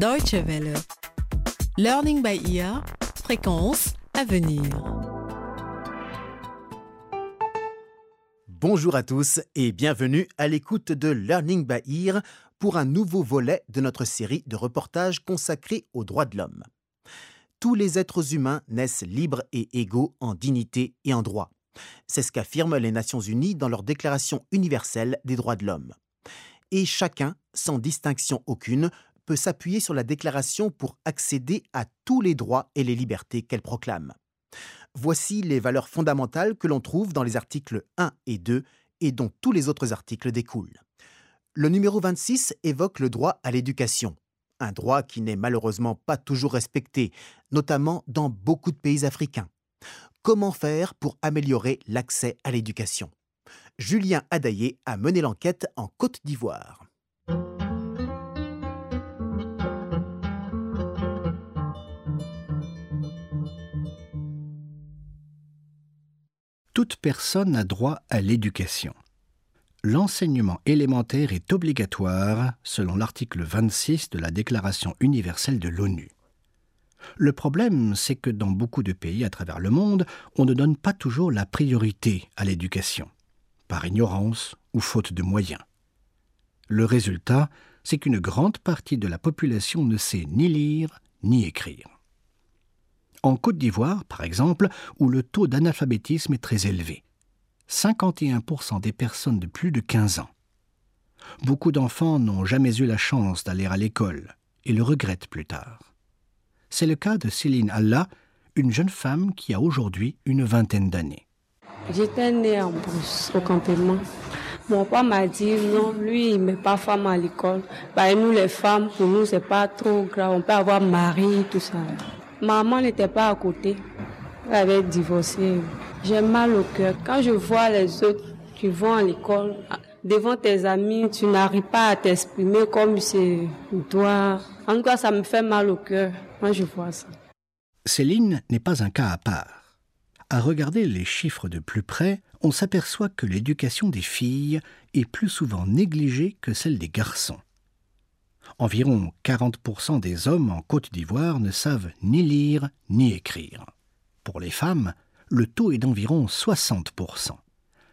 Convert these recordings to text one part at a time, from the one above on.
Deutsche Welle. Learning by ear, fréquence à venir. Bonjour à tous et bienvenue à l'écoute de Learning by Ear pour un nouveau volet de notre série de reportages consacrés aux droits de l'homme. Tous les êtres humains naissent libres et égaux en dignité et en droit. C'est ce qu'affirment les Nations Unies dans leur Déclaration universelle des droits de l'homme. Et chacun, sans distinction aucune, peut s'appuyer sur la Déclaration pour accéder à tous les droits et les libertés qu'elle proclame. Voici les valeurs fondamentales que l'on trouve dans les articles 1 et 2 et dont tous les autres articles découlent. Le numéro 26 évoque le droit à l'éducation, un droit qui n'est malheureusement pas toujours respecté, notamment dans beaucoup de pays africains. Comment faire pour améliorer l'accès à l'éducation? Julien Adaillé a mené l'enquête en Côte d'Ivoire. Toute personne a droit à l'éducation. L'enseignement élémentaire est obligatoire selon l'article 26 de la Déclaration universelle de l'ONU. Le problème, c'est que dans beaucoup de pays à travers le monde, on ne donne pas toujours la priorité à l'éducation, par ignorance ou faute de moyens. Le résultat, c'est qu'une grande partie de la population ne sait ni lire ni écrire. En Côte d'Ivoire, par exemple, où le taux d'analphabétisme est très élevé, 51% des personnes de plus de 15 ans. Beaucoup d'enfants n'ont jamais eu la chance d'aller à l'école et le regrettent plus tard. C'est le cas de Céline Allah, une jeune femme qui a aujourd'hui une vingtaine d'années. J'étais née en brousse, au campement. Mon papa m'a dit non, lui, il met pas femme à l'école. Bah, nous, les femmes, pour nous, c'est pas trop grave. On peut avoir mari, tout ça. Maman n'était pas à côté. Elle avait divorcé. J'ai mal au cœur. Quand je vois les autres qui vont à l'école, devant tes amis, tu n'arrives pas à t'exprimer comme c'est toi. En tout cas, ça me fait mal au cœur. Moi, je vois ça. Céline n'est pas un cas à part. À regarder les chiffres de plus près, on s'aperçoit que l'éducation des filles est plus souvent négligée que celle des garçons. Environ 40% des hommes en Côte d'Ivoire ne savent ni lire ni écrire. Pour les femmes, le taux est d'environ 60%.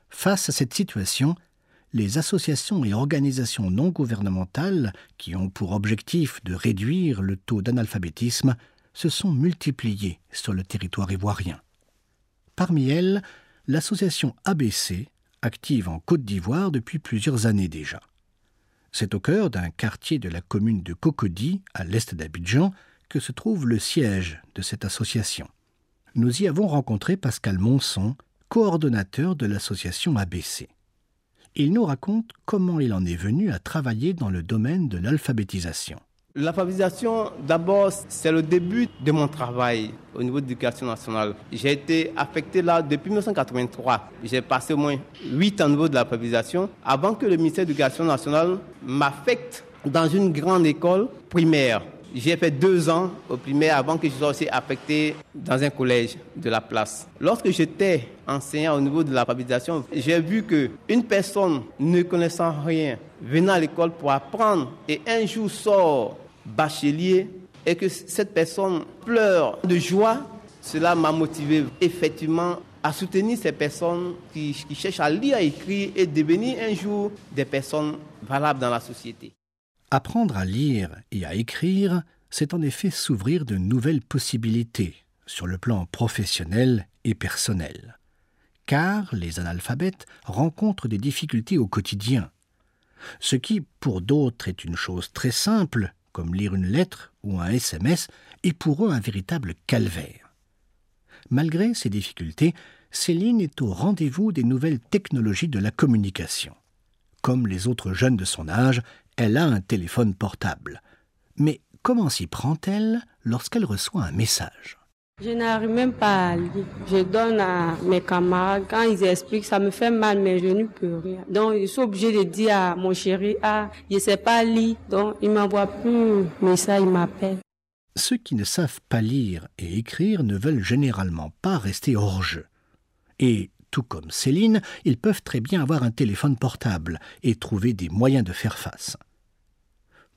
Face à cette situation, les associations et organisations non gouvernementales, qui ont pour objectif de réduire le taux d'analphabétisme, se sont multipliées sur le territoire ivoirien. Parmi elles, l'association ABC, active en Côte d'Ivoire depuis plusieurs années déjà. C'est au cœur d'un quartier de la commune de Cocody, à l'est d'Abidjan, que se trouve le siège de cette association. Nous y avons rencontré Pascal Monson, coordonnateur de l'association ABC. Il nous raconte comment il en est venu à travailler dans le domaine de l'alphabétisation. L'alphabétisation, d'abord, c'est le début de mon travail au niveau de l'éducation nationale. J'ai été affecté là depuis 1983. J'ai passé au moins 8 ans au niveau de l'alphabétisation avant que le ministère de l'Éducation nationale m'affecte dans une grande école primaire. J'ai fait deux ans au primaire avant que je sois aussi affecté dans un collège de la place. Lorsque j'étais enseignant au niveau de l'alphabétisation, j'ai vu que une personne ne connaissant rien venant à l'école pour apprendre et un jour sort bachelier et que cette personne pleure de joie, cela m'a motivé effectivement à soutenir ces personnes qui, qui cherchent à lire, à écrire et devenir un jour des personnes valables dans la société. Apprendre à lire et à écrire, c'est en effet s'ouvrir de nouvelles possibilités sur le plan professionnel et personnel. Car les analphabètes rencontrent des difficultés au quotidien. Ce qui, pour d'autres, est une chose très simple, comme lire une lettre ou un SMS, est pour eux un véritable calvaire. Malgré ces difficultés, Céline est au rendez-vous des nouvelles technologies de la communication. Comme les autres jeunes de son âge, elle a un téléphone portable. Mais comment s'y prend-elle lorsqu'elle reçoit un message? Je n'arrive même pas à lire. Je donne à mes camarades. Quand ils expliquent, ça me fait mal, mais je ne peux rien. Donc, je suis obligée de dire à mon chéri, ah, je ne sais pas lire. Donc, il m'envoie plus un message, il m'appelle. Ceux qui ne savent pas lire et écrire ne veulent généralement pas rester hors jeu. Et tout comme Céline, ils peuvent très bien avoir un téléphone portable et trouver des moyens de faire face.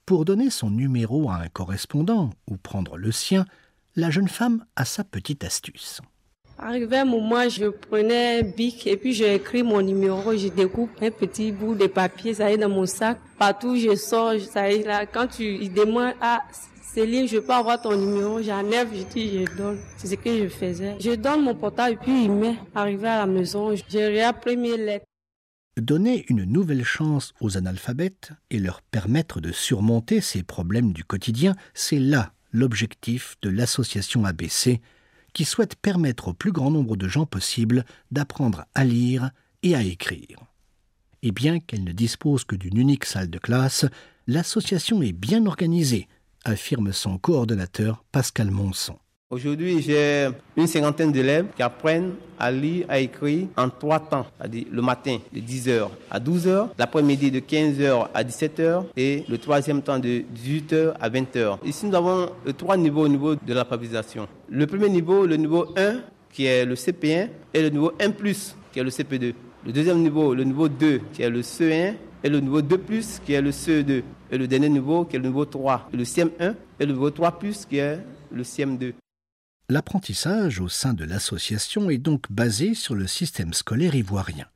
Pour donner son numéro à un correspondant ou prendre le sien, la jeune femme a sa petite astuce. Arrivé un moment, je prenais un bic et puis j'ai écrit mon numéro, je découpe un petit bout de papier, ça est dans mon sac. Partout je sors, ça est là. Quand tu il demande, ah, Céline, je peux avoir ton numéro, j'enlève, je dis, je donne. C'est ce que je faisais. Je donne mon portable et puis il met. Arrivé à la maison, j'ai réappris mes lettres. Donner une nouvelle chance aux analphabètes et leur permettre de surmonter ces problèmes du quotidien, c'est là l'objectif de l'association ABC, qui souhaite permettre au plus grand nombre de gens possible d'apprendre à lire et à écrire. Et bien qu'elle ne dispose que d'une unique salle de classe, l'association est bien organisée, affirme son coordonnateur Pascal Monson. Aujourd'hui, j'ai une cinquantaine d'élèves qui apprennent à lire, à écrire en trois temps, c'est-à-dire le matin de 10h à 12h, l'après-midi de 15h à 17h et le troisième temps de 18h à 20h. Ici, nous avons trois niveaux au niveau de l'alphabétisation. Le premier niveau, le niveau 1, qui est le CP1, et le niveau 1, qui est le CP2. Le deuxième niveau, le niveau 2, qui est le CE1, et le niveau 2, qui est le CE2. Et le dernier niveau, qui est le niveau 3, le CM1, et le niveau 3, qui est le CM2. L'apprentissage au sein de l'association est donc basé sur le système scolaire ivoirien.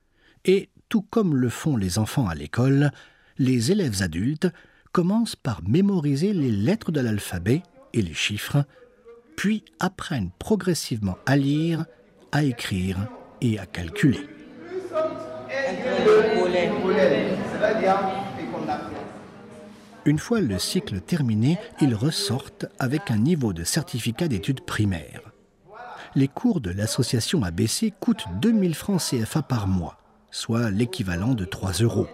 Et, tout comme le font les enfants à l'école, les élèves adultes commencent par mémoriser les lettres de l'alphabet et les chiffres, puis apprennent progressivement à lire, à écrire et à calculer. Une fois le cycle terminé, ils ressortent avec un niveau de certificat d'études primaires. Les cours de l'association ABC coûtent 2000 francs CFA par mois, soit l'équivalent de 3 euros.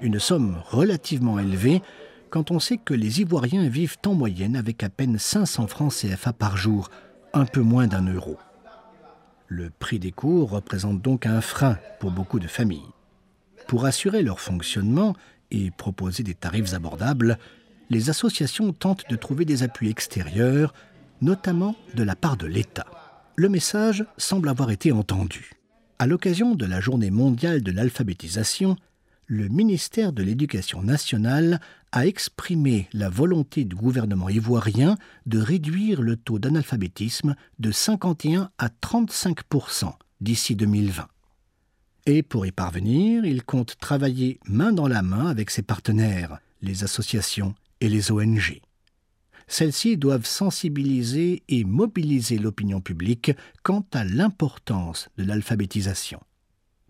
Une somme relativement élevée quand on sait que les Ivoiriens vivent en moyenne avec à peine 500 francs CFA par jour, un peu moins d'un euro. Le prix des cours représente donc un frein pour beaucoup de familles. Pour assurer leur fonctionnement, et proposer des tarifs abordables, les associations tentent de trouver des appuis extérieurs, notamment de la part de l'État. Le message semble avoir été entendu. À l'occasion de la journée mondiale de l'alphabétisation, le ministère de l'Éducation nationale a exprimé la volonté du gouvernement ivoirien de réduire le taux d'analphabétisme de 51 à 35% d'ici 2020. Et pour y parvenir, il compte travailler main dans la main avec ses partenaires, les associations et les ONG. Celles-ci doivent sensibiliser et mobiliser l'opinion publique quant à l'importance de l'alphabétisation.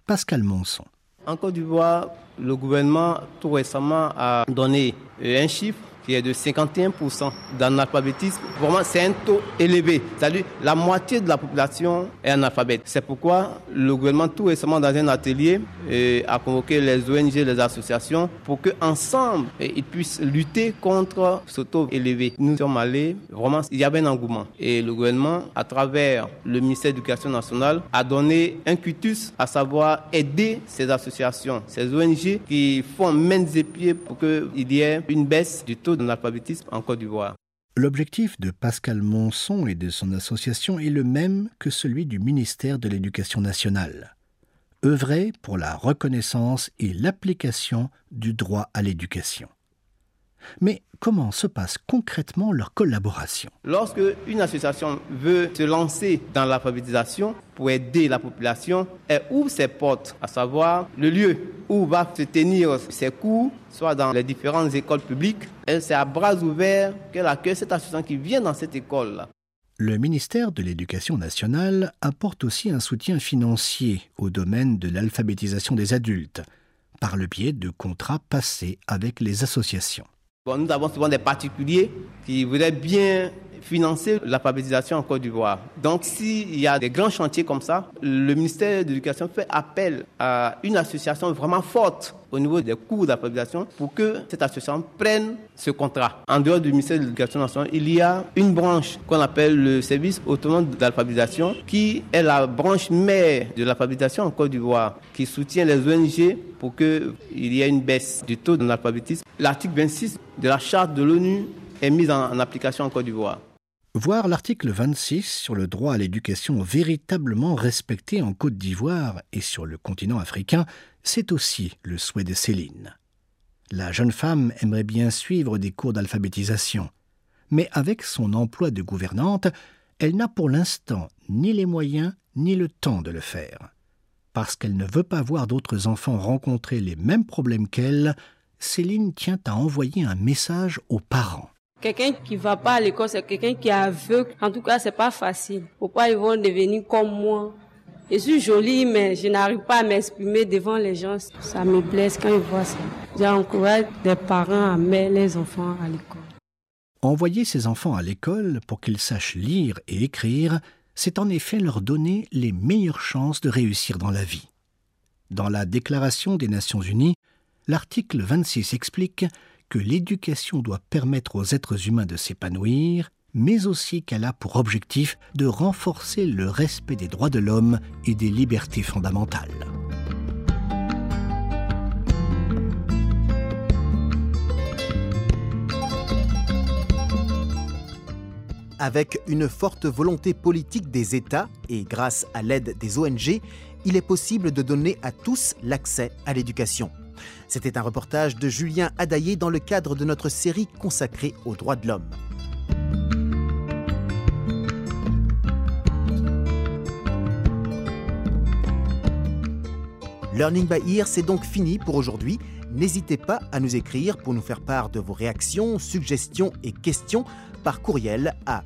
Pascal Monson. En Côte d'Ivoire, le gouvernement tout récemment a donné un chiffre qui est de 51% d'analphabétisme. Vraiment, c'est un taux élevé. C'est-à-dire la moitié de la population est analphabète. C'est pourquoi le gouvernement, tout récemment, dans un atelier, euh, a convoqué les ONG, les associations, pour qu'ensemble, euh, ils puissent lutter contre ce taux élevé. Nous sommes allés, vraiment, il y avait un engouement. Et le gouvernement, à travers le ministère de l'Éducation nationale, a donné un cutus, à savoir aider ces associations, ces ONG qui font main et pieds pour qu'il y ait une baisse du taux L'objectif de Pascal Monson et de son association est le même que celui du ministère de l'Éducation nationale. œuvrer pour la reconnaissance et l'application du droit à l'éducation. Mais comment se passe concrètement leur collaboration? Lorsque une association veut se lancer dans l'alphabétisation pour aider la population, elle ouvre ses portes, à savoir le lieu où va se tenir ses cours, soit dans les différentes écoles publiques. C'est à bras ouverts qu'elle accueille cette association qui vient dans cette école-là. Le ministère de l'Éducation nationale apporte aussi un soutien financier au domaine de l'alphabétisation des adultes, par le biais de contrats passés avec les associations nous avons souvent des particuliers qui voudraient bien financer l'alphabétisation en Côte d'Ivoire. Donc, s'il y a des grands chantiers comme ça, le ministère de l'Éducation fait appel à une association vraiment forte au niveau des cours d'alphabétisation pour que cette association prenne ce contrat. En dehors du ministère de l'Éducation nationale, il y a une branche qu'on appelle le service autonome d'alphabétisation qui est la branche mère de l'alphabétisation en Côte d'Ivoire qui soutient les ONG pour qu'il y ait une baisse du taux d'analphabétisme. L'article 26 de la charte de l'ONU est mise en application en Côte d'Ivoire. Voir l'article 26 sur le droit à l'éducation véritablement respecté en Côte d'Ivoire et sur le continent africain, c'est aussi le souhait de Céline. La jeune femme aimerait bien suivre des cours d'alphabétisation, mais avec son emploi de gouvernante, elle n'a pour l'instant ni les moyens ni le temps de le faire. Parce qu'elle ne veut pas voir d'autres enfants rencontrer les mêmes problèmes qu'elle, Céline tient à envoyer un message aux parents. Quelqu'un qui va pas à l'école, c'est quelqu'un qui est aveugle. En tout cas, c'est pas facile. Pourquoi ils vont devenir comme moi Je suis jolie, mais je n'arrive pas à m'exprimer devant les gens. Ça me blesse quand ils voient ça. J'encourage des parents à mettre les enfants à l'école. Envoyer ses enfants à l'école pour qu'ils sachent lire et écrire, c'est en effet leur donner les meilleures chances de réussir dans la vie. Dans la Déclaration des Nations Unies, l'article 26 explique que l'éducation doit permettre aux êtres humains de s'épanouir, mais aussi qu'elle a pour objectif de renforcer le respect des droits de l'homme et des libertés fondamentales. Avec une forte volonté politique des États et grâce à l'aide des ONG, il est possible de donner à tous l'accès à l'éducation. C'était un reportage de Julien Adaillé dans le cadre de notre série consacrée aux droits de l'homme. Learning by Ear, c'est donc fini pour aujourd'hui. N'hésitez pas à nous écrire pour nous faire part de vos réactions, suggestions et questions par courriel à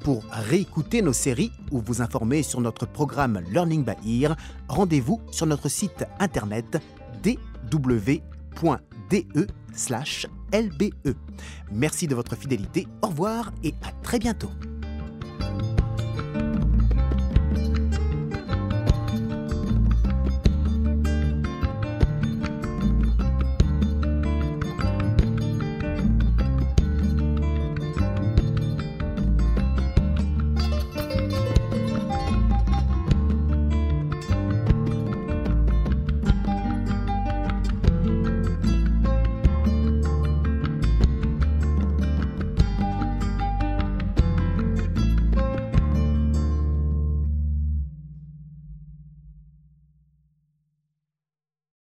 Pour réécouter nos séries ou vous informer sur notre programme Learning by Ear, rendez-vous sur notre site internet dw.de/lbe. Merci de votre fidélité, au revoir et à très bientôt.